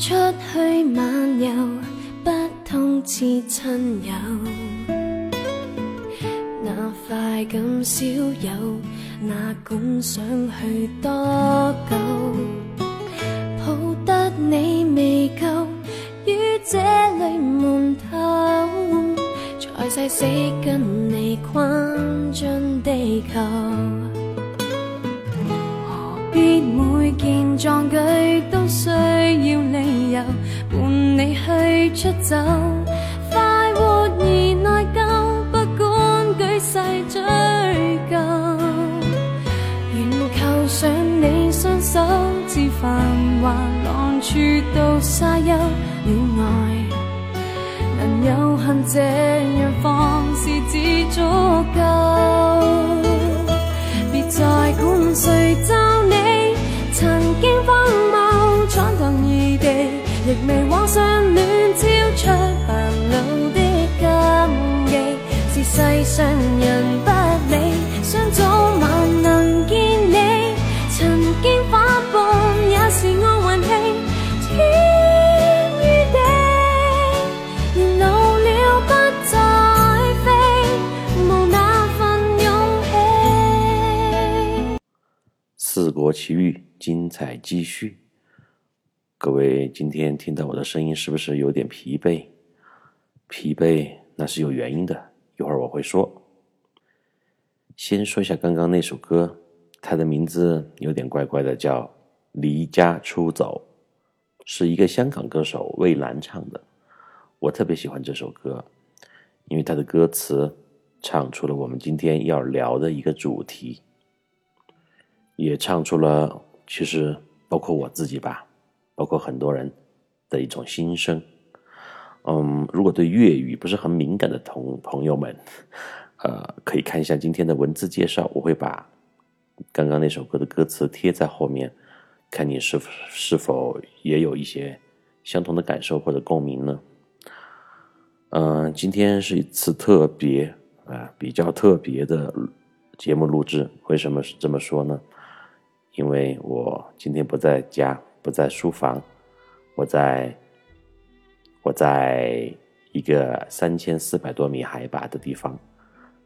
出去漫游，不通知亲友。那快感少有，哪管想去多久？抱得你未够，于这里闷透，才誓死跟出走，快活而内疚，不管举世追究。愿扣上你双手，自繁华浪处到沙丘，恋爱能有幸这忌。是世上人不理，想早晚能见你。曾经反叛也是我运气，天与地，年老了不再飞，无那份勇气。四国奇遇，精彩继续。各位今天听到我的声音，是不是有点疲惫？疲惫那是有原因的，一会儿我会说。先说一下刚刚那首歌，它的名字有点怪怪的，叫《离家出走》，是一个香港歌手魏兰唱的。我特别喜欢这首歌，因为它的歌词唱出了我们今天要聊的一个主题。也唱出了，其实包括我自己吧，包括很多人的一种心声。嗯，如果对粤语不是很敏感的同朋友们，呃，可以看一下今天的文字介绍，我会把刚刚那首歌的歌词贴在后面，看你是否是否也有一些相同的感受或者共鸣呢？嗯、今天是一次特别啊、比较特别的节目录制，为什么是这么说呢？因为我今天不在家，不在书房，我在我在一个三千四百多米海拔的地方，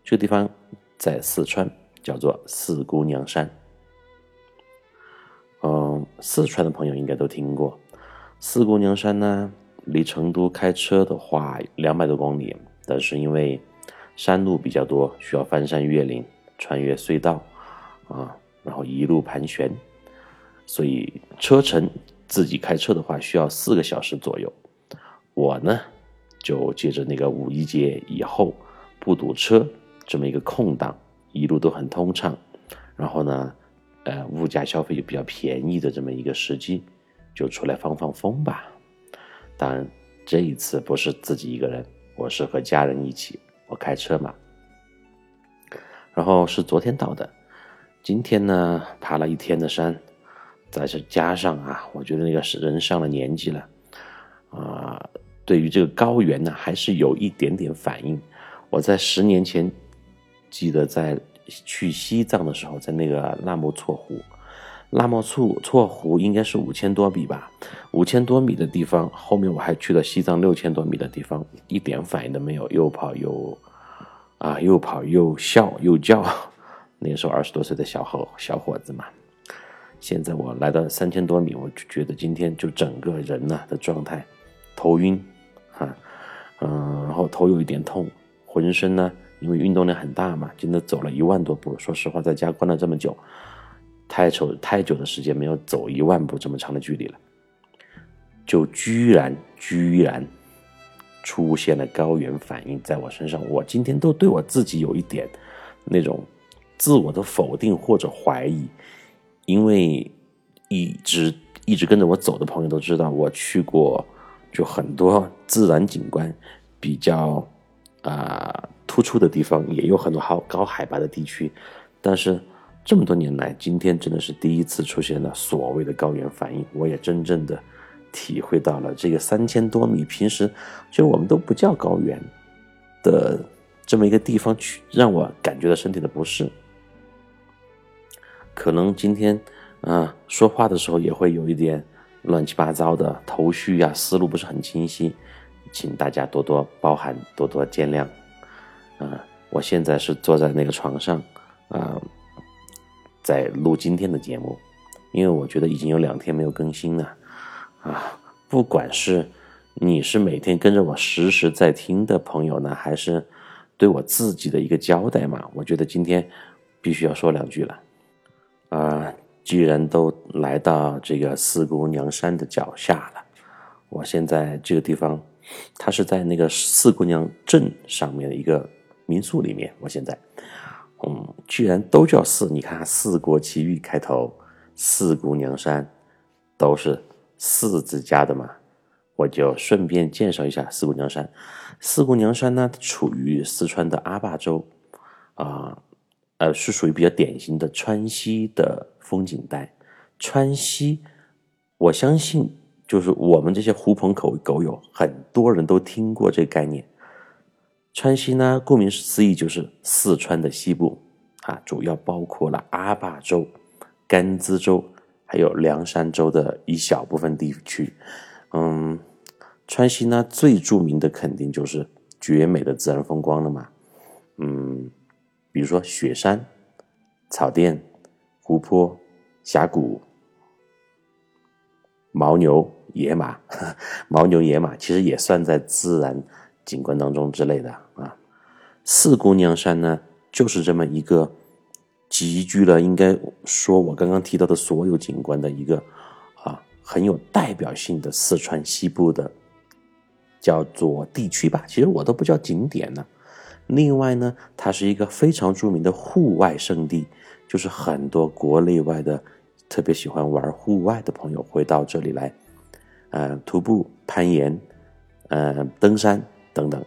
这个地方在四川，叫做四姑娘山。嗯，四川的朋友应该都听过，四姑娘山呢，离成都开车的话两百多公里，但是因为山路比较多，需要翻山越岭，穿越隧道，啊，然后一路盘旋，所以车程自己开车的话需要四个小时左右。我呢，就借着那个五一节以后不堵车这么一个空档，一路都很通畅，然后呢，呃，物价消费也比较便宜的这么一个时机，就出来放放风吧。当然，这一次不是自己一个人，我是和家人一起，我开车嘛。然后是昨天到的，今天呢爬了一天的山，再是加上啊，我觉得那个人上了年纪了，啊、对于这个高原呢还是有一点点反应。我在十年前记得在去西藏的时候，在那个纳木错湖，纳木错错湖应该是五千多米吧，五千多米的地方，后面我还去了西藏六千多米的地方，一点反应都没有，又跑又啊，又跑又笑又叫，那时候二十多岁的小伙小伙子嘛。现在我来到三千多米，我就觉得今天就整个人呐、的状态，头晕，哈、嗯，然后头有一点痛，浑身呢，因为运动量很大嘛，真的走了一万多步。说实话，在家关了这么久，太久太久的时间没有走一万步这么长的距离了，就居然居然出现了高原反应在我身上。我今天都对我自己有一点那种自我的否定或者怀疑，因为一直一直跟着我走的朋友都知道，我去过就很多自然景观比较啊、突出的地方，也有很多好高海拔的地区，但是这么多年来，今天真的是第一次出现了所谓的高原反应，我也真正的体会到了这个三千多米，平时就我们都不叫高原的这么一个地方去，让我感觉到身体的不适。可能今天啊、说话的时候也会有一点乱七八糟的头绪呀，思路不是很清晰，请大家多多包涵，多多见谅。啊，我现在是坐在那个床上，啊，在录今天的节目，因为我觉得已经有两天没有更新了，啊，不管是你是每天跟着我实时在听的朋友呢，还是对我自己的一个交代嘛，我觉得今天必须要说两句了，啊。居然都来到这个四姑娘山的脚下了，我现在这个地方，它是在那个四姑娘镇上面的一个民宿里面。我现在，嗯，居然都叫四，你看“四国奇遇”开头，四姑娘山都是四字加的嘛，我就顺便介绍一下四姑娘山。四姑娘山呢，处于四川的阿坝州，啊。呃是属于比较典型的川西的风景带。川西，我相信就是我们这些狐朋狗狗友，很多人都听过这个概念。川西呢，顾名思义就是四川的西部啊，主要包括了阿坝州、甘孜州，还有凉山州的一小部分地区。嗯，川西呢，最著名的肯定就是绝美的自然风光了嘛。嗯。比如说雪山、草甸、湖泊、峡谷、牦牛、野马，牦牛、野马其实也算在自然景观当中之类的啊。四姑娘山呢，就是这么一个集聚了，应该说我刚刚提到的所有景观的一个啊很有代表性的四川西部的叫做地区吧。其实我都不叫景点呢。另外呢，它是一个非常著名的户外圣地，就是很多国内外的特别喜欢玩户外的朋友会到这里来，呃，徒步、攀岩、呃，登山等等。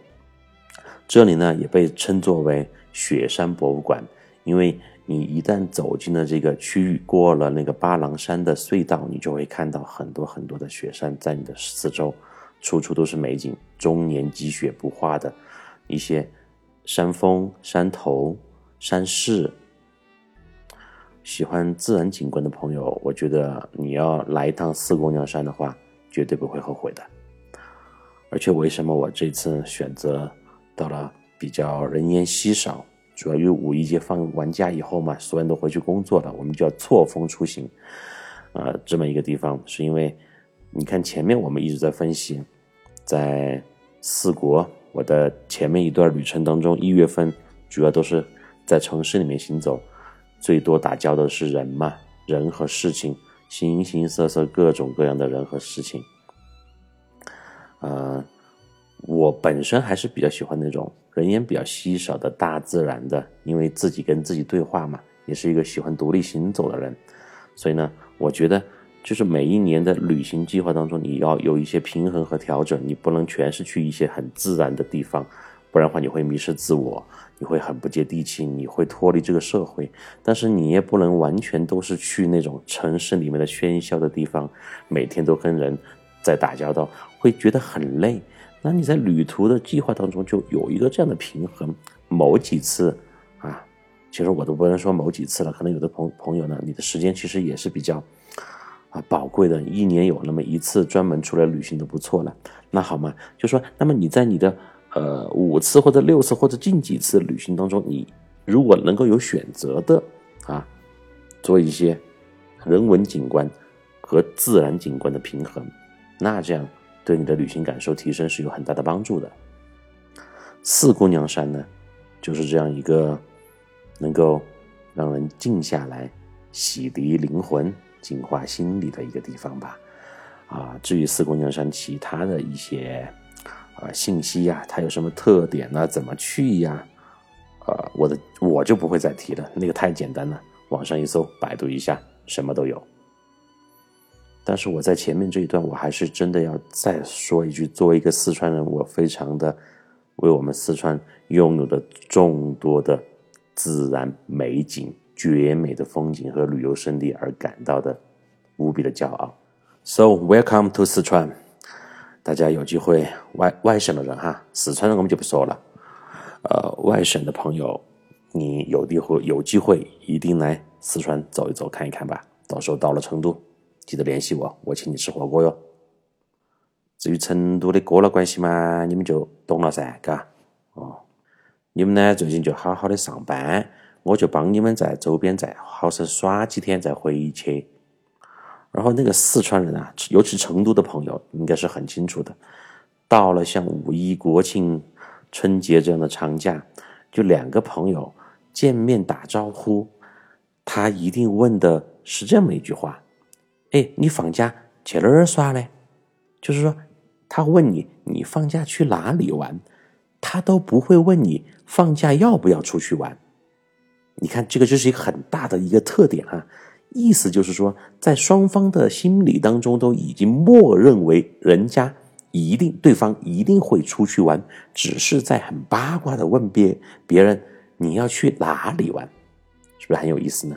这里呢也被称作为雪山博物馆，因为你一旦走进了这个区域，过了那个巴郎山的隧道，你就会看到很多很多的雪山在你的四周，处处都是美景，终年积雪不化的一些。山峰、山头、山势，喜欢自然景观的朋友，我觉得你要来一趟四姑娘山的话，绝对不会后悔的。而且，为什么我这次选择到了比较人烟稀少，主要因为五一节放完假以后嘛，所有人都回去工作了，我们就要错峰出行，呃，这么一个地方，是因为你看前面我们一直在分析，在四国。我的前面一段旅程当中，一月份主要都是在城市里面行走，最多打交道的是人嘛，人和事情，形形色色各种各样的人和事情。呃，我本身还是比较喜欢那种人烟比较稀少的大自然的，因为自己跟自己对话嘛，也是一个喜欢独立行走的人，所以呢，我觉得。就是每一年的旅行计划当中，你要有一些平衡和调整，你不能全是去一些很自然的地方，不然的话你会迷失自我，你会很不接地气，你会脱离这个社会。但是你也不能完全都是去那种城市里面的喧嚣的地方，每天都跟人在打交道，会觉得很累。那你在旅途的计划当中就有一个这样的平衡，某几次啊，其实我都不能说某几次了，可能有的朋朋友呢，你的时间其实也是比较。啊，宝贵的，一年有那么一次专门出来旅行都不错了。那好嘛，就说，那么你在你的呃五次或者六次或者近几次旅行当中，你如果能够有选择的啊，做一些人文景观和自然景观的平衡，那这样对你的旅行感受提升是有很大的帮助的。四姑娘山呢，就是这样一个能够让人静下来、洗涤灵魂。净化心理的一个地方吧，啊，至于四姑娘山其他的一些啊信息呀，它有什么特点呢？怎么去呀？呃，我的我就不会再提了，那个太简单了，网上一搜，百度一下，什么都有。但是我在前面这一段，我还是真的要再说一句，作为一个四川人，我非常的为我们四川拥有的众多的自然美景。绝美的风景和旅游胜地而感到的无比的骄傲。So welcome to 四川，大家有机会外外省的人哈，四川人我们就不说了。呃，外省的朋友，你有机会有机会一定来四川走一走看一看吧。到时候到了成都，记得联系我，我请你吃火锅哟。至于成都的哥老关系嘛，你们就懂了噻，嘎。哦，你们呢最近就好好的上班，我就帮你们在周边再好生耍几天再回去。然后那个四川人啊，尤其成都的朋友，应该是很清楚的。到了像五一、国庆、春节这样的长假，就两个朋友见面打招呼，他一定问的是这么一句话：“哎，你放假去哪儿耍呢？”就是说，他问你你放假去哪里玩，他都不会问你放假要不要出去玩。你看，这个就是一个很大的一个特点哈。意思就是说，在双方的心理当中都已经默认为人家。一定，对方一定会出去玩，只是在很八卦的问别别人你要去哪里玩，是不是很有意思呢？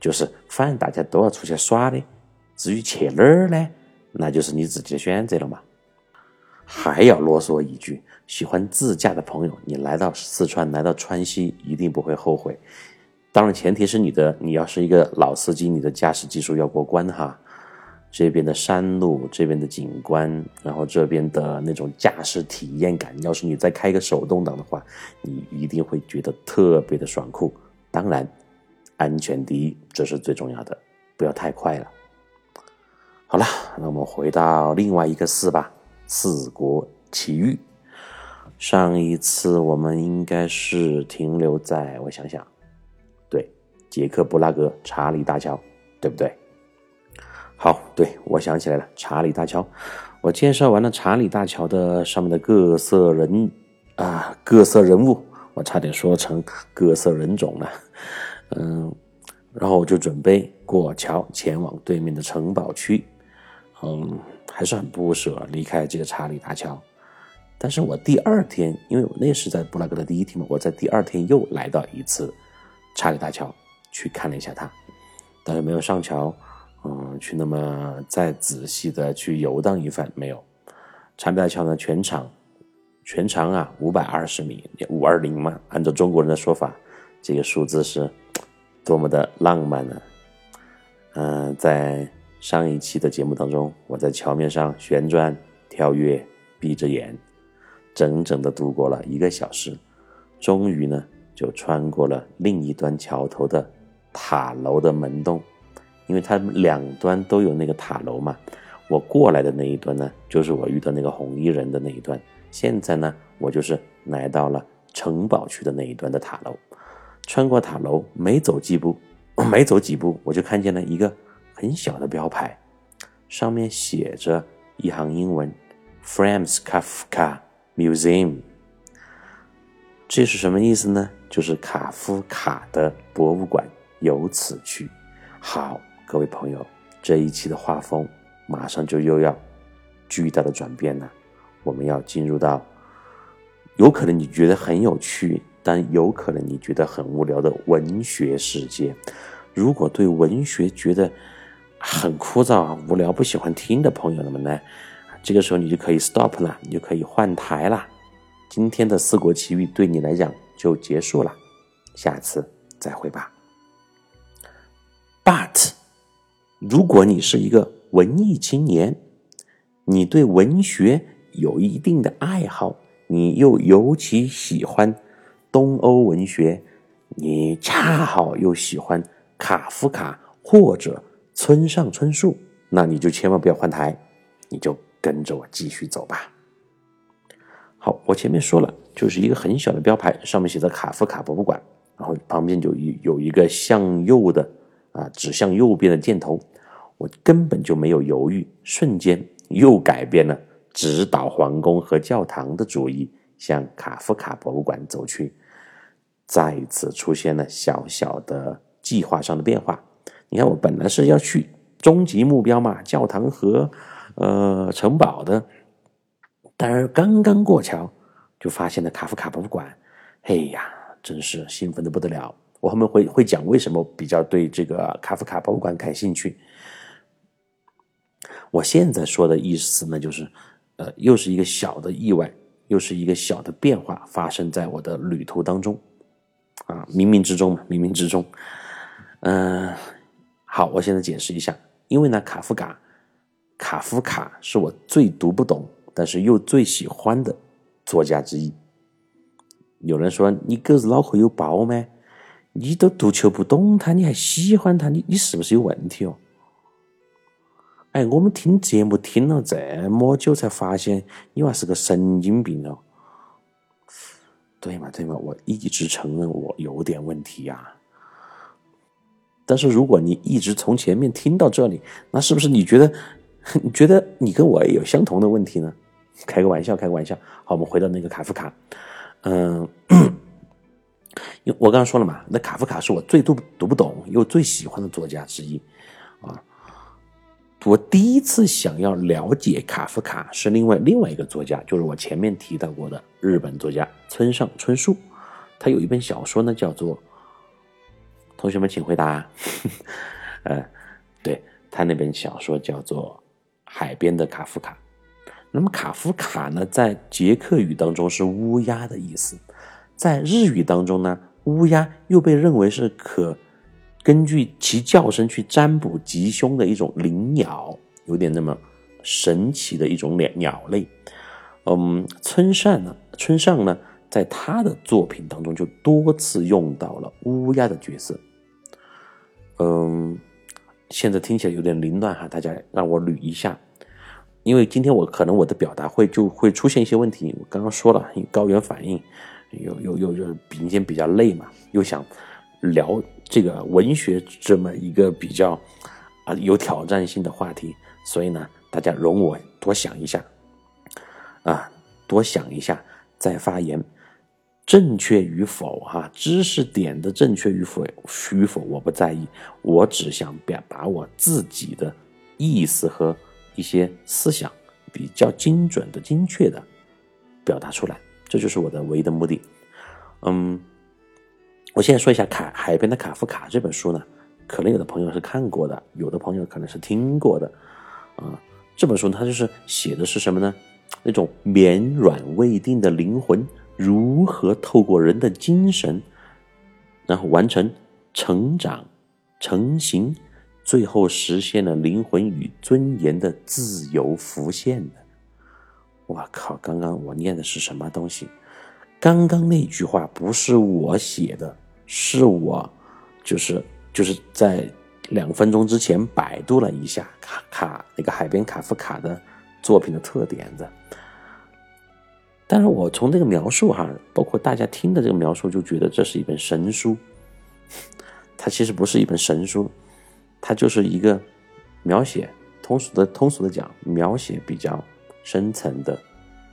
就是反正大家都要出去耍的，至于去哪儿呢，那就是你自己的选择了嘛。还要啰嗦一句，喜欢自驾的朋友，你来到四川，来到川西，一定不会后悔。当然，前提是你的，你要是一个老司机，你的驾驶技术要过关哈。这边的山路，这边的景观，然后这边的那种驾驶体验感，要是你再开个手动挡的话，你一定会觉得特别的爽酷。当然，安全第一，这是最重要的，不要太快了。好了，那我们回到另外一个四吧，四国奇遇。上一次我们应该是停留在，我想想，对，捷克布拉格查理大桥，对不对？好，对我想起来了，查理大桥。我介绍完了查理大桥的上面的各色人啊，各色人物，我差点说成各色人种了。嗯，然后我就准备过桥前往对面的城堡区。嗯，还是很不舍离开这个查理大桥。但是我第二天，因为我那是在布拉格的第一天嘛，我在第二天又来到一次查理大桥去看了一下它，但是没有上桥。嗯，去那么再仔细的去游荡一番没有？查理大桥呢，全长全长啊五百二十米，五二零嘛。按照中国人的说法，这个数字是多么的浪漫呢？嗯，在上一期的节目当中，我在桥面上旋转、跳跃、闭着眼，整整的度过了一个小时，终于呢，就穿过了另一端桥头的塔楼的门洞。因为它两端都有那个塔楼嘛，我过来的那一端呢，就是我遇到那个红衣人的那一段。现在呢，我就是来到了城堡区的那一端的塔楼。穿过塔楼，没走几步，没走几步，我就看见了一个很小的标牌，上面写着一行英文：Franz Kafka Museum。这是什么意思呢？就是卡夫卡的博物馆由此去。好。各位朋友，这一期的画风马上就又要巨大的转变了。我们要进入到有可能你觉得很有趣，但有可能你觉得很无聊的文学世界。如果对文学觉得很枯燥、无聊、不喜欢听的朋友们呢，这个时候你就可以 stop 了，你就可以换台了。今天的四国奇遇对你来讲就结束了，下次再会吧。But 如果你是一个文艺青年，你对文学有一定的爱好，你又尤其喜欢东欧文学，你恰好又喜欢卡夫卡或者村上春树，那你就千万不要换台，你就跟着我继续走吧。好，我前面说了，就是一个很小的标牌，上面写着卡夫卡博物馆，然后旁边就有有一个向右的啊，指向右边的箭头。我根本就没有犹豫，瞬间又改变了直捣皇宫和教堂的主意，向卡夫卡博物馆走去。再一次出现了小小的计划上的变化。你看，我本来是要去终极目标嘛，教堂和呃城堡的，但是刚刚过桥，就发现了卡夫卡博物馆。哎呀，真是兴奋的不得了！我后面会会讲为什么比较对这个卡夫卡博物馆感兴趣。我现在说的意思呢，就是，呃，又是一个小的意外，又是一个小的变化发生在我的旅途当中，啊，冥冥之中嘛，冥冥之中，嗯，好，我现在解释一下，因为呢，卡夫卡，卡夫卡是我最读不懂，但是又最喜欢的作家之一。有人说你狗子脑壳有包吗？你都读球不懂他，你还喜欢他，你你是不是有问题哦？哎，我们听节目听了这么久，才发现你娃是个神经病哦。对嘛对嘛，我一直承认我有点问题呀。但是如果你一直从前面听到这里，那是不是你觉得 你觉得你跟我有相同的问题呢？开个玩笑，开个玩笑。好，我们回到那个卡夫卡。嗯，因为我刚刚说了嘛，那卡夫卡是我最读读不懂又最喜欢的作家之一啊。我第一次想要了解卡夫卡是另外另外一个作家，就是我前面提到过的日本作家村上春树。他有一本小说呢，叫做……同学们请回答。呃，对他那本小说叫做《海边的卡夫卡》。那么卡夫卡呢，在捷克语当中是乌鸦的意思，在日语当中呢，乌鸦又被认为是可。根据其叫声去占卜吉凶的一种灵鸟，有点那么神奇的一种鸟鸟类。嗯，村上呢，村上呢，在他的作品当中就多次用到了乌鸦的角色。嗯，现在听起来有点凌乱哈，大家让我捋一下，因为今天我可能我的表达会就会出现一些问题。我刚刚说了，高原反应，有有有有，今天比较累嘛，又想。聊这个文学这么一个比较啊有挑战性的话题，所以呢，大家容我多想一下啊，多想一下再发言，正确与否哈，知识点的正确与否与否我不在意，我只想表达我自己的意思和一些思想比较精准的、精确的表达出来，这就是我的唯一的目的，嗯。我现在说一下《卡海边的卡夫卡》这本书呢，可能有的朋友是看过的，有的朋友可能是听过的，啊，这本书它就是写的是什么呢？那种绵软未定的灵魂如何透过人的精神，然后完成成长、成型，最后实现了灵魂与尊严的自由浮现的。我靠！刚刚我念的是什么东西？刚刚那句话不是我写的。是我，就是就是在两分钟之前百度了一下卡卡那个海边卡夫卡的作品的特点的，但是我从这个描述哈，包括大家听的这个描述，就觉得这是一本神书。它其实不是一本神书，它就是一个描写通俗的通俗的讲，描写比较深层的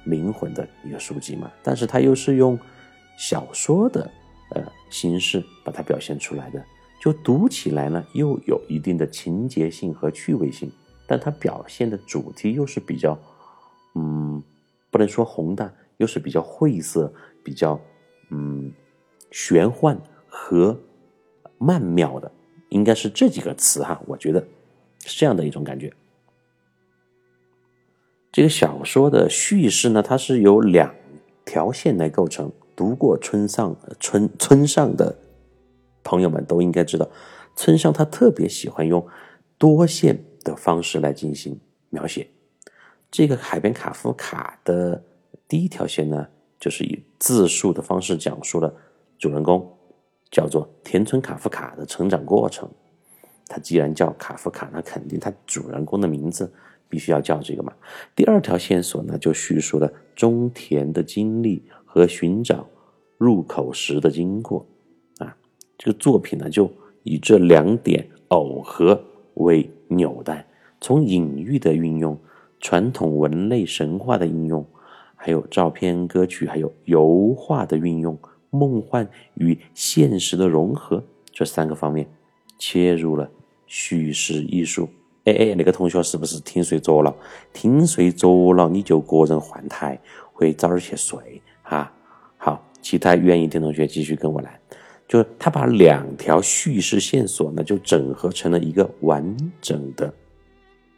灵魂的一个书籍嘛。但是它又是用小说的。呃，形式把它表现出来的，就读起来呢，又有一定的情节性和趣味性，但它表现的主题又是比较，嗯，不能说宏大，又是比较晦涩，比较嗯玄幻和曼妙的，应该是这几个词哈，我觉得是这样的一种感觉。这个小说的叙事呢，它是由两条线来构成。读过村上村村上的朋友们都应该知道，村上他特别喜欢用多线的方式来进行描写。这个海边卡夫卡的第一条线呢，就是以自述的方式讲述了主人公叫做田村卡夫卡的成长过程。他既然叫卡夫卡，那肯定他主人公的名字必须要叫这个嘛。第二条线索呢，就叙述了中田的经历。和寻找入口时的经过，啊，这个作品呢就以这两点耦合为纽带，从隐喻的运用、传统文类神话的应用，还有照片、歌曲，还有油画的运用、梦幻与现实的融合这三个方面，切入了叙事艺术。哎哎，那个同学是不是听睡着了？听睡着了你就个人换台，会早点去睡。啊，好，其他愿意听同学继续跟我来，就是他把两条叙事线索呢，就整合成了一个完整的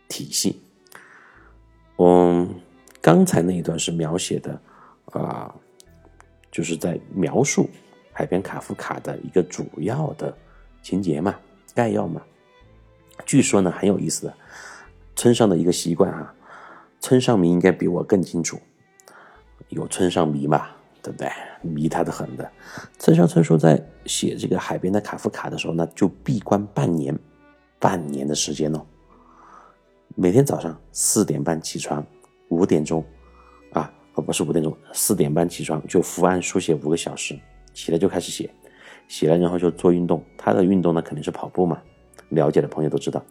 体系。嗯，刚才那一段是描写的啊，就是在描述海边卡夫卡的一个主要的情节嘛，概要嘛。据说呢很有意思的，村上的一个习惯啊，村上迷应该比我更清楚，有村上迷嘛，对不对？迷他的很的。村上春树在写这个海边的卡夫卡的时候，那就闭关半年，半年的时间哦。每天早上四点半起床，五点钟，啊，不是五点钟，四点半起床就伏案书写五个小时，起来就开始写，写了然后就做运动。他的运动呢肯定是跑步嘛，了解的朋友都知道。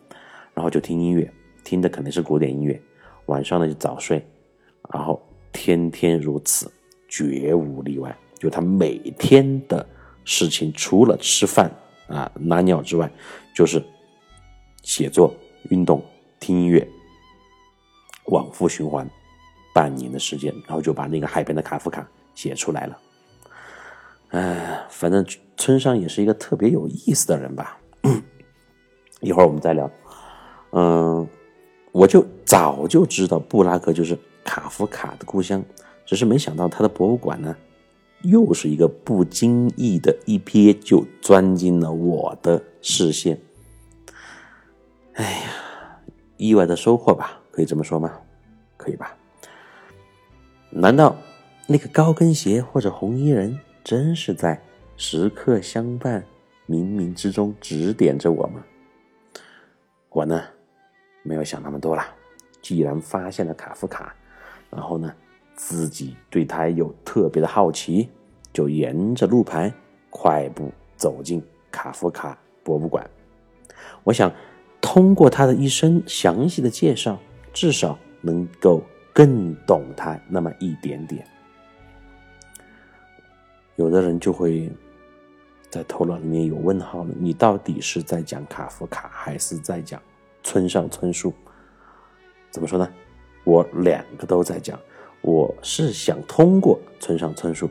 然后就听音乐，听的肯定是古典音乐。晚上呢就早睡，然后天天如此，绝无例外。就他每天的事情，除了吃饭啊拉尿之外，就是写作、运动。听音乐，往复循环半年的时间，然后就把那个海边的卡夫卡写出来了。哎，反正村上也是一个特别有意思的人吧。一会儿我们再聊。嗯，我就早就知道布拉格就是卡夫卡的故乡，只是没想到他的博物馆呢，又是一个不经意的一瞥就钻进了我的视线。哎呀！意外的收获吧，可以这么说吗？可以吧？难道那个高跟鞋或者红衣人真是在时刻相伴、冥冥之中指点着我吗？我呢，没有想那么多啦。既然发现了卡夫卡，然后呢，自己对他有特别的好奇，就沿着路牌快步走进卡夫卡博物馆。我想。通过他的一生详细的介绍，至少能够更懂他那么一点点。有的人就会在头脑里面有问号了：你到底是在讲卡夫卡，还是在讲村上春树？怎么说呢？我两个都在讲。我是想通过村上春树，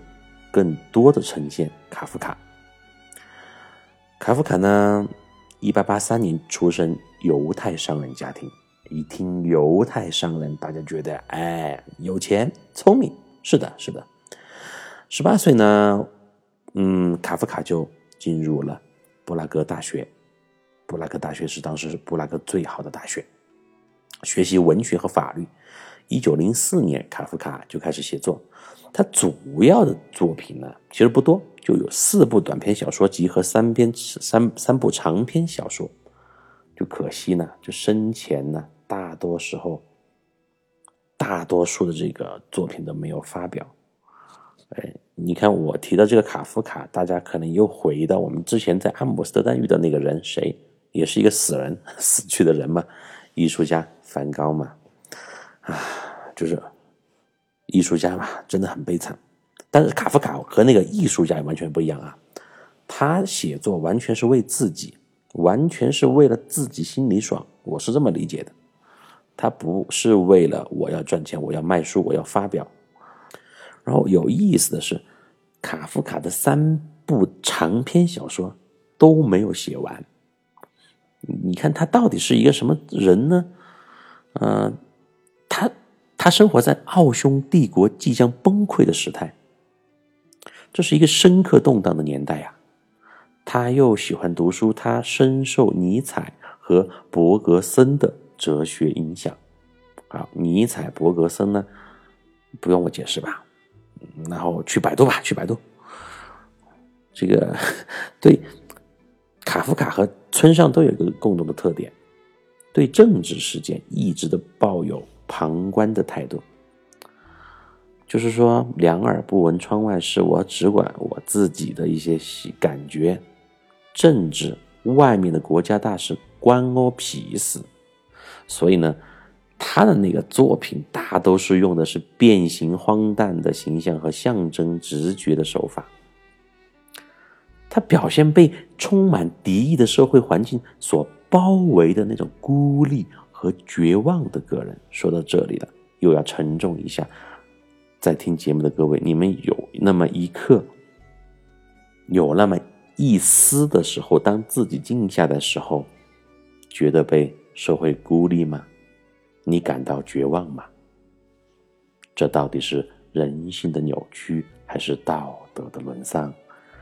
更多的呈现卡夫卡。卡夫卡呢？一八八三年出生犹太商人家庭，一听犹太商人，大家觉得哎，有钱聪明，是的，是的。十八岁呢，嗯，卡夫卡就进入了布拉格大学。布拉格大学是当时布拉格最好的大学，学习文学和法律。一九零四年，卡夫卡就开始写作。他主要的作品呢，其实不多。就有四部短篇小说集和三篇三三部长篇小说，就可惜呢，就生前呢，大多时候，大多数的这个作品都没有发表。哎，你看我提到这个卡夫卡，大家可能又回到我们之前在阿姆斯特丹遇到那个人，谁也是一个死人，死去的人嘛，艺术家梵高嘛，啊，就是艺术家嘛，真的很悲惨。但是卡夫卡和那个艺术家完全不一样啊，他写作完全是为自己，完全是为了自己心里爽，我是这么理解的。他不是为了我要赚钱，我要卖书，我要发表。然后有意思的是，卡夫卡的三部长篇小说都没有写完。你看他到底是一个什么人呢？嗯，他他生活在奥匈帝国即将崩溃的时代。这是一个深刻动荡的年代呀，他又喜欢读书，他深受尼采和伯格森的哲学影响。啊，尼采、伯格森呢，不用我解释吧？然后去百度吧，去百度。这个 对卡夫卡和村上都有一个共同的特点，对政治事件一直的抱有旁观的态度。就是说，两耳不闻窗外事，我只管我自己的一些感觉。政治外面的国家大事关我屁事。所以呢，他的那个作品大都是用的是变形荒诞的形象和象征直觉的手法。他表现被充满敌意的社会环境所包围的那种孤立和绝望的个人。说到这里了，又要沉重一下。在听节目的各位，你们有那么一刻，有那么一丝的时候，当自己静下的时候，觉得被社会孤立吗？你感到绝望吗？这到底是人性的扭曲，还是道德的沦丧，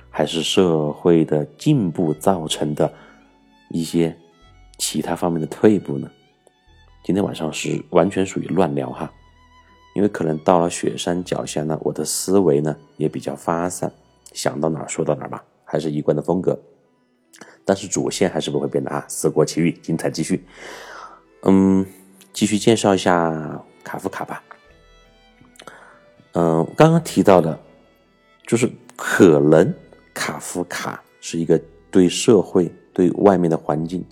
还是社会的进步造成的一些其他方面的退步呢？今天晚上是完全属于乱聊哈，因为可能到了雪山脚下呢，我的思维呢也比较发散，想到哪儿说到哪儿吧，还是一贯的风格。但是主线还是不会变的啊！四国奇遇，精彩继续。嗯，继续介绍一下卡夫卡吧。嗯，刚刚提到的，就是可能卡夫卡是一个对社会、对外面的环境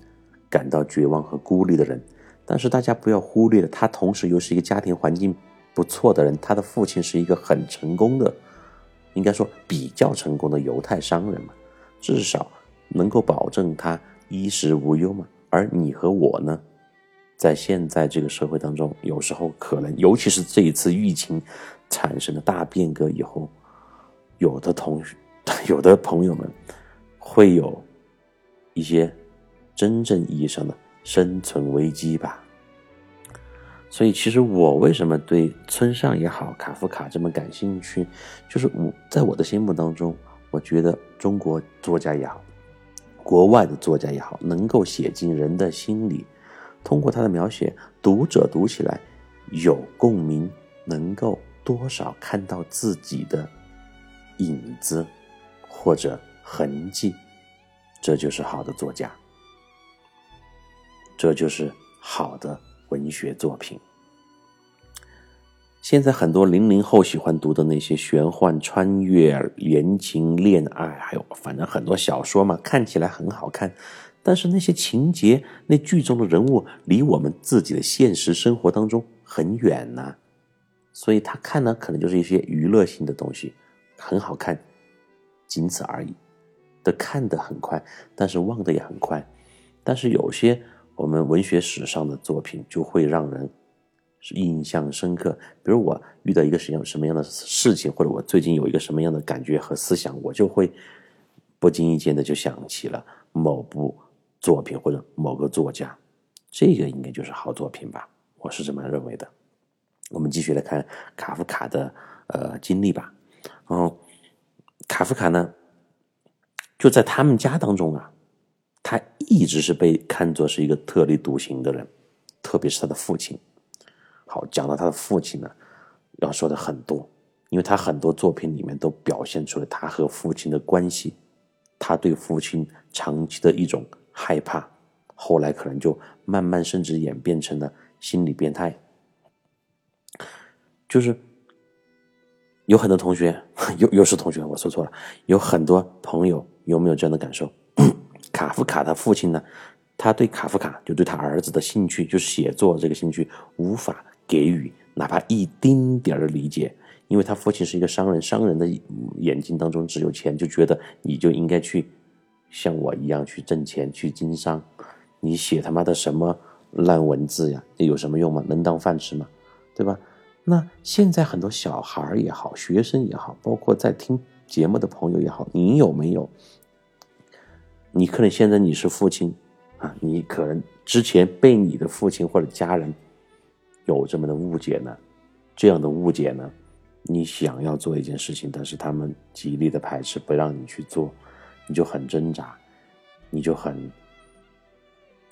感到绝望和孤立的人。但是大家不要忽略了，他同时又是一个家庭环境不错的人。他的父亲是一个很成功的，应该说比较成功的犹太商人嘛，至少能够保证他衣食无忧嘛。而你和我呢，在现在这个社会当中，有时候可能，尤其是这一次疫情产生的大变革以后，有的同学、有的朋友们会有一些真正意义上的。生存危机吧，所以其实我为什么对村上也好，卡夫卡这么感兴趣，就是我在我的心目当中，我觉得中国作家也好，国外的作家也好，能够写进人的心里，通过他的描写，读者读起来有共鸣，能够多少看到自己的影子或者痕迹，这就是好的作家。这就是好的文学作品。现在很多零零后喜欢读的那些玄幻、穿越、言情、恋爱，还有反正很多小说嘛，看起来很好看，但是那些情节、那剧中的人物离我们自己的现实生活当中很远呐，所以他看呢，可能就是一些娱乐性的东西，很好看，仅此而已。的看得很快，但是忘得也很快，但是有些。我们文学史上的作品就会让人是印象深刻。比如我遇到一个什么什么样的事情，或者我最近有一个什么样的感觉和思想，我就会不经意间的就想起了某部作品或者某个作家。这个应该就是好作品吧？我是这么认为的。我们继续来看卡夫卡的呃经历吧。然后卡夫卡呢，就在他们家当中啊。他一直是被看作是一个特立独行的人，特别是他的父亲。好，讲到他的父亲呢，要说的很多，因为他很多作品里面都表现出了他和父亲的关系，他对父亲长期的一种害怕，后来可能就慢慢甚至演变成了心理变态。就是有很多同学，又又是同学，我说错了，有很多朋友有没有这样的感受？卡夫卡的父亲呢，他对卡夫卡就对他儿子的兴趣，就是写作这个兴趣，无法给予哪怕一丁点儿的理解，因为他父亲是一个商人，商人的眼睛当中只有钱，就觉得你就应该去像我一样去挣钱去经商，你写他妈的什么烂文字呀？这有什么用吗？能当饭吃吗？对吧？那现在很多小孩也好，学生也好，包括在听节目的朋友也好，你有没有？你可能现在你是父亲，啊，你可能之前被你的父亲或者家人有这么的误解呢，这样的误解呢，你想要做一件事情，但是他们极力的排斥，不让你去做，你就很挣扎，你就很，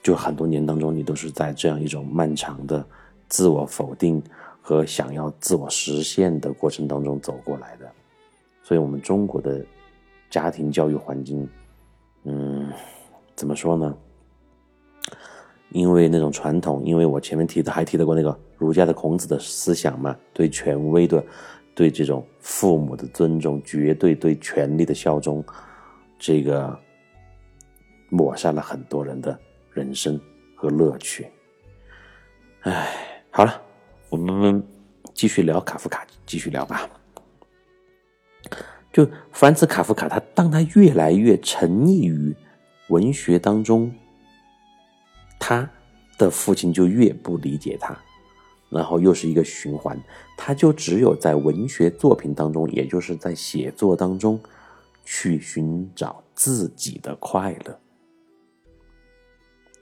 就很多年当中，你都是在这样一种漫长的自我否定和想要自我实现的过程当中走过来的，所以，我们中国的家庭教育环境。嗯，怎么说呢？因为那种传统，因为我前面提的还提到过那个儒家的孔子的思想嘛，对权威的，对这种父母的尊重，绝对对权力的效忠，这个抹杀了很多人的人生和乐趣。哎，好了，我们继续聊卡夫卡，继续聊吧。就凡兹卡夫卡，他当他越来越沉溺于文学当中，他的父亲就越不理解他，然后又是一个循环，他就只有在文学作品当中，也就是在写作当中，去寻找自己的快乐。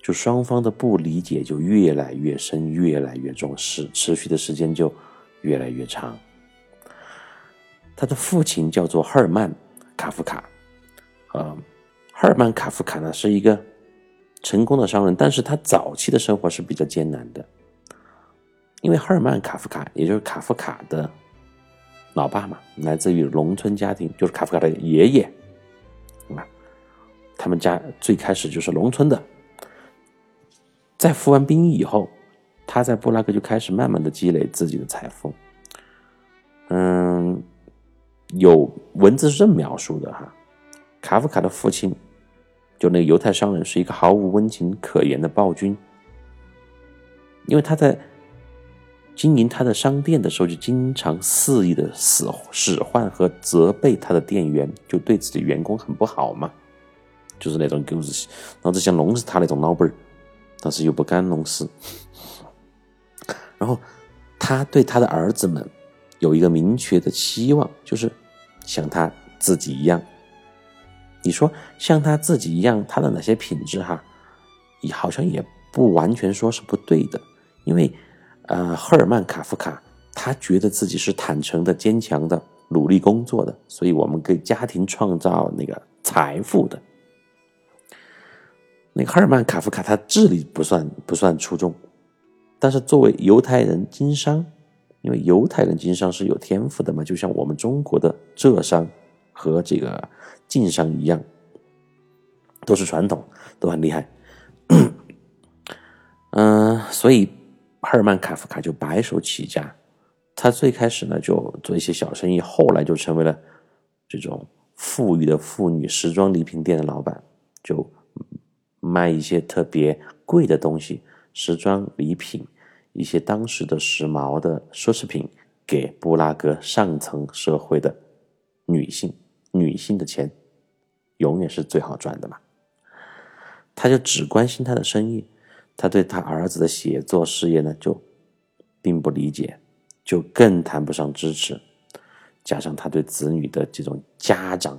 就双方的不理解就越来越深，越来越重，持持续的时间就越来越长。他的父亲叫做赫尔曼·卡夫卡，呃，赫尔曼·卡夫卡呢是一个成功的商人，但是他早期的生活是比较艰难的，因为赫尔曼·卡夫卡，也就是卡夫卡的老爸嘛，来自于农村家庭，就是卡夫卡的爷爷，啊，他们家最开始就是农村的，在服完兵役以后，他在布拉格就开始慢慢的积累自己的财富，嗯，有文字是这么描述的哈，卡夫卡的父亲。就那个犹太商人是一个毫无温情可言的暴君，因为他在经营他的商店的时候，就经常肆意的使使唤和责备他的店员，就对自己员工很不好嘛，就是那种狗子，老子想弄死他那种老板儿，但是又不敢弄死。然后他对他的儿子们有一个明确的期望，就是像他自己一样。你说像他自己一样，他的哪些品质哈，也好像也不完全说是不对的，因为，呃，赫尔曼·卡夫卡他觉得自己是坦诚的、坚强的、努力工作的，所以我们给家庭创造那个财富的。那个赫尔曼·卡夫卡他智力不算不算出众，但是作为犹太人经商，因为犹太人经商是有天赋的嘛，就像我们中国的浙商和这个。晋商一样，都是传统，都很厉害。嗯，所以赫尔曼·卡夫卡就白手起家。他最开始呢就做一些小生意，后来就成为了这种富裕的妇女时装礼品店的老板，就卖一些特别贵的东西，时装礼品，一些当时的时髦的奢侈品，给布拉格上层社会的女性。女性的钱永远是最好赚的嘛，他就只关心他的生意，他对他儿子的写作事业呢就并不理解，就更谈不上支持。加上他对子女的这种家长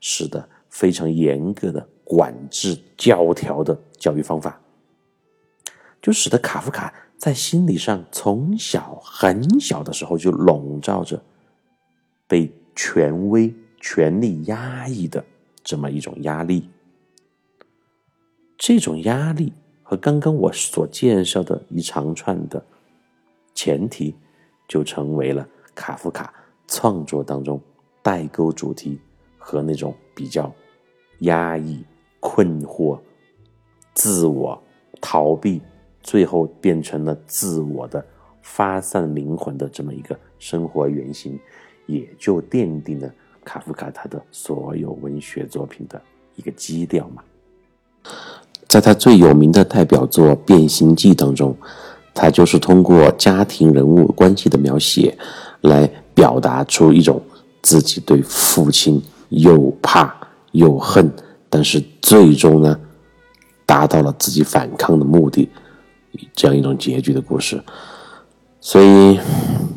式的非常严格的管制、教条的教育方法，就使得卡夫卡在心理上从小很小的时候就笼罩着被权威。权力压抑的这么一种压力，这种压力和刚刚我所介绍的一长串的前提，就成为了卡夫卡创作当中代沟主题和那种比较压抑、困惑、自我逃避，最后变成了自我的发散灵魂的这么一个生活原型，也就奠定了。卡夫卡他的所有文学作品的一个基调嘛，在他最有名的代表作《变形记》当中，他就是通过家庭人物关系的描写，来表达出一种自己对父亲又怕又恨，但是最终呢，达到了自己反抗的目的，这样一种结局的故事。所以，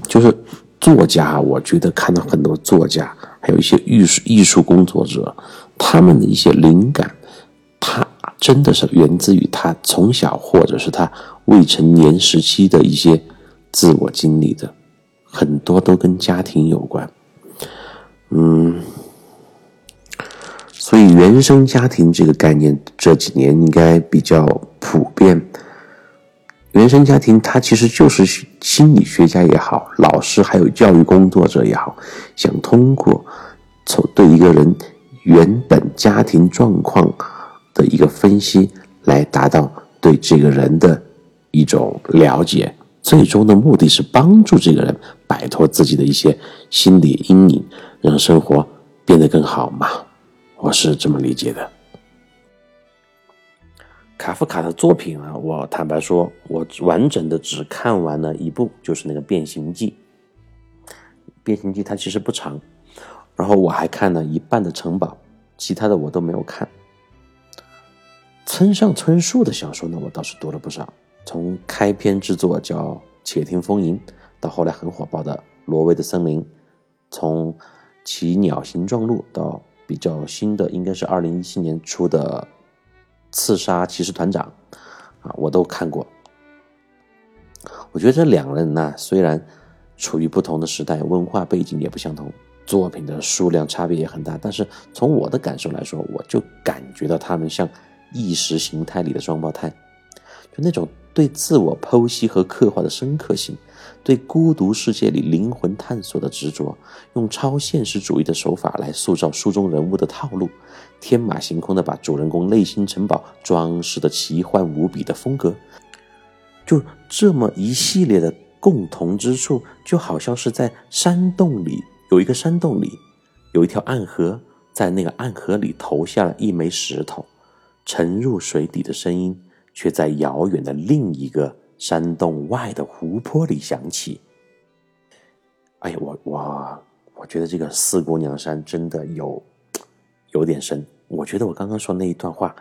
就是作家，我觉得看到很多作家。还有一些艺术艺术工作者，他们的一些灵感，他真的是源自于他从小或者是他未成年时期的一些自我经历的，很多都跟家庭有关。嗯，所以原生家庭这个概念这几年应该比较普遍。原生家庭，它其实就是心理学家也好，老师还有教育工作者也好，想通过从对一个人原本家庭状况的一个分析，来达到对这个人的一种了解。最终的目的是帮助这个人摆脱自己的一些心理阴影，让生活变得更好嘛？我是这么理解的。卡夫卡的作品啊，我坦白说，我完整的只看完了一部，就是那个《变形记》。《变形记》它其实不长，然后我还看了一半的《城堡》，其他的我都没有看。村上春树的小说呢，我倒是读了不少，从开篇之作叫《且听风吟》，到后来很火爆的《挪威的森林》，从《奇鸟形状录》到比较新的，应该是二零一七年出的。刺杀骑士团长，啊，我都看过。我觉得这两个人呢，虽然处于不同的时代，文化背景也不相同，作品的数量差别也很大，但是从我的感受来说，我就感觉到他们像意识形态里的双胞胎，就那种对自我剖析和刻画的深刻性，对孤独世界里灵魂探索的执着，用超现实主义的手法来塑造书中人物的套路，天马行空的把主人公内心城堡装饰的奇幻无比的风格，就这么一系列的共同之处，就好像是在山洞里有一个山洞里有一条暗河。在那个暗河里投下了一枚石头，沉入水底的声音却在遥远的另一个山洞外的湖泊里响起。哎呀，我我我觉得这个四姑娘山真的有有点深。我觉得我刚刚说那一段话，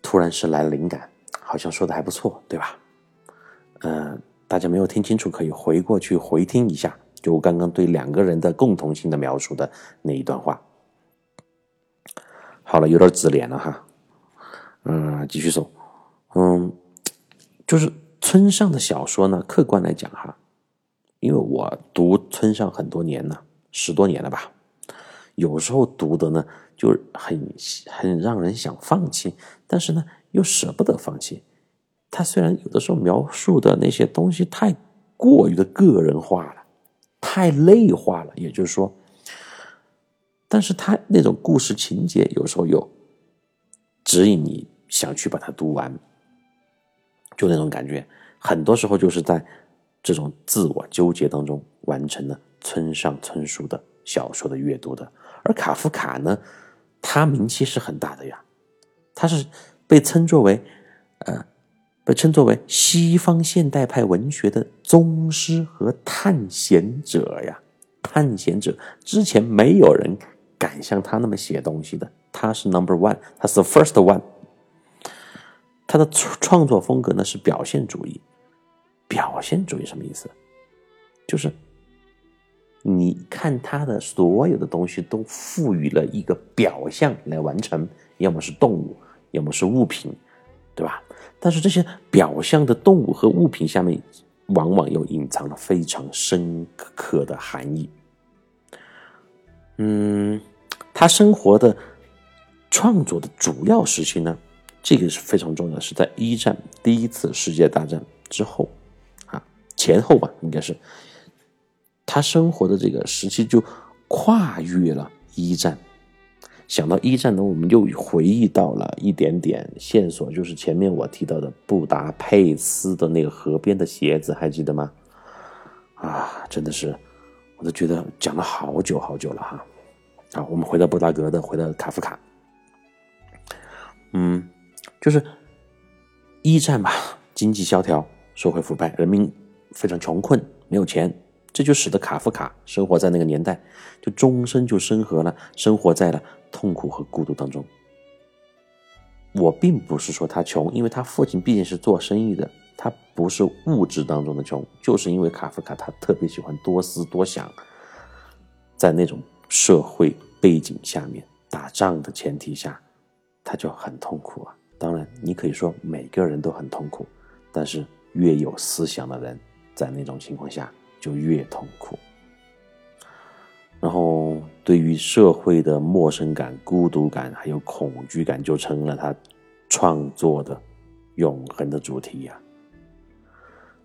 突然是来了灵感，好像说的还不错，对吧？嗯，大家没有听清楚，可以回过去回听一下，就我刚刚对两个人的共同性的描述的那一段话。好了，有点自恋了哈。嗯，继续说。嗯，就是村上的小说呢，客观来讲哈，因为我读村上很多年了，十多年了吧。有时候读的呢，就很很让人想放弃，但是呢，又舍不得放弃。他虽然有的时候描述的那些东西太过于的个人化了，太内化了，也就是说。但是他那种故事情节有时候又指引你想去把它读完，就那种感觉，很多时候就是在这种自我纠结当中完成了村上春树的小说的阅读的。而卡夫卡呢，他名气是很大的呀，他是被称作为呃被称作为西方现代派文学的宗师和探险者呀，探险者之前没有人。敢像他那么写东西的，他是 number one，他是 first one。他的创作风格呢是表现主义，表现主义什么意思？就是你看他的所有的东西都赋予了一个表象来完成，要么是动物，要么是物品，对吧？但是这些表象的动物和物品下面，往往又隐藏了非常深刻的含义。嗯。他生活的创作的主要时期呢，这个是非常重要的，是在一战第一次世界大战之后，啊前后吧，应该是他生活的这个时期就跨越了一战。想到一战呢，我们又回忆到了一点点线索，就是前面我提到的布达佩斯的那个河边的鞋子，还记得吗？啊，真的是，我都觉得讲了好久好久了哈。啊，我们回到布达格的，回到卡夫卡。嗯，就是一战吧，经济萧条，社会腐败，人民非常穷困，没有钱，这就使得卡夫卡生活在那个年代，就终身就生活了，生活在了痛苦和孤独当中。我并不是说他穷，因为他父亲毕竟是做生意的，他不是物质当中的穷，就是因为卡夫卡他特别喜欢多思多想，在那种。社会背景下面打仗的前提下，他就很痛苦啊。当然，你可以说每个人都很痛苦，但是越有思想的人，在那种情况下就越痛苦。然后，对于社会的陌生感、孤独感还有恐惧感，就成了他创作的永恒的主题呀。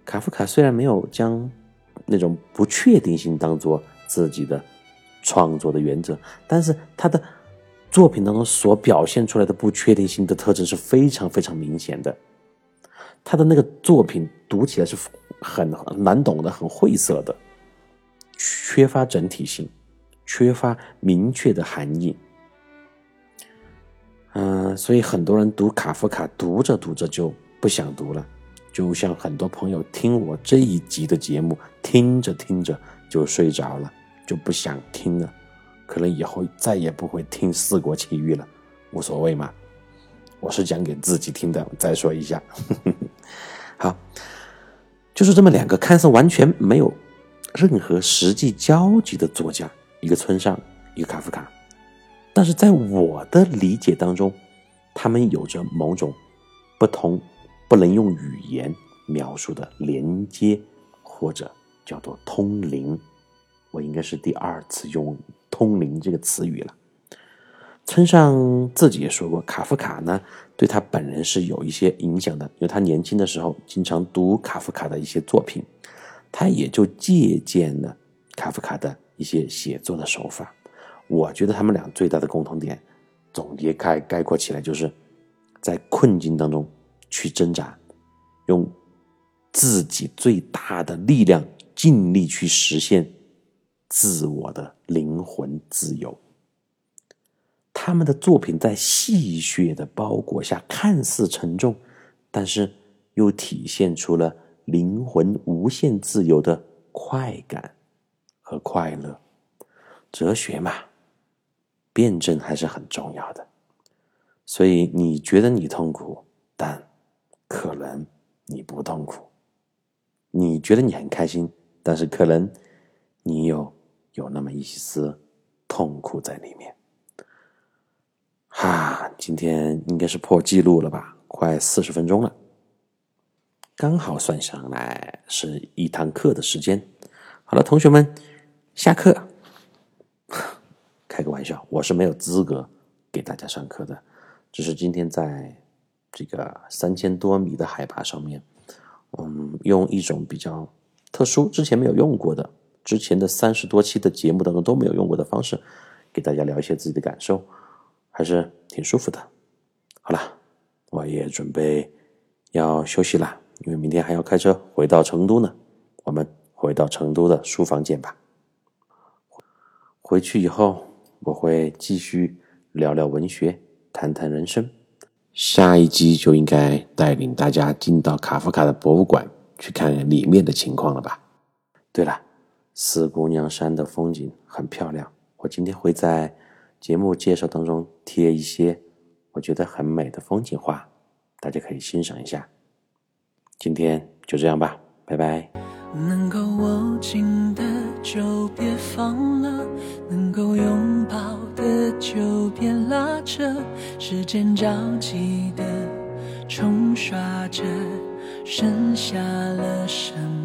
卡夫卡虽然没有将那种不确定性当做自己的。创作的原则，但是他的作品当中所表现出来的不确定性的特征是非常非常明显的。他的那个作品读起来是很难懂的，很晦涩的，缺乏整体性，缺乏明确的含义。嗯，所以很多人读卡夫卡，读着读着就不想读了，就像很多朋友听我这一集的节目，听着听着就睡着了。就不想听了，可能以后再也不会听《四国奇遇》了，无所谓嘛。我是讲给自己听的。再说一下，好，就是这么两个看似完全没有任何实际交集的作家，一个村上，一个卡夫卡，但是在我的理解当中，他们有着某种不同，不能用语言描述的连接，或者叫做通灵。我应该是第二次用“通灵”这个词语了。村上自己也说过，卡夫卡呢对他本人是有一些影响的，因为他年轻的时候经常读卡夫卡的一些作品，他也就借鉴了卡夫卡的一些写作的手法。我觉得他们俩最大的共同点，总结概概括起来就是，在困境当中去挣扎，用自己最大的力量尽力去实现自我的灵魂自由。他们的作品在戏谑的包裹下看似沉重，但是又体现出了灵魂无限自由的快感和快乐。哲学嘛。辩证还是很重要的，所以你觉得你痛苦，但可能你不痛苦；你觉得你很开心，但是可能你有有那么一丝痛苦在里面。哈，今天应该是破纪录了吧？快四十分钟了，刚好算上来是一堂课的时间。好了，同学们，下课。开个玩笑，我是没有资格给大家上课的。只是今天在这个三千多米的海拔上面，嗯，用一种比较特殊、之前没有用过的、之前的三十多期的节目当中都没有用过的方式，给大家聊一些自己的感受，还是挺舒服的。好了，我也准备要休息了，因为明天还要开车回到成都呢。我们回到成都的书房见吧。回去以后。我会继续聊聊文学，谈谈人生。下一集就应该带领大家进到卡夫卡的博物馆，去看里面的情况了吧？对了，四姑娘山的风景很漂亮，我今天会在节目介绍当中贴一些我觉得很美的风景画，大家可以欣赏一下。今天就这样吧，拜拜。能够握紧的就别放了，能够拥抱的就别拉扯，时间着急的冲刷着，剩下了什么？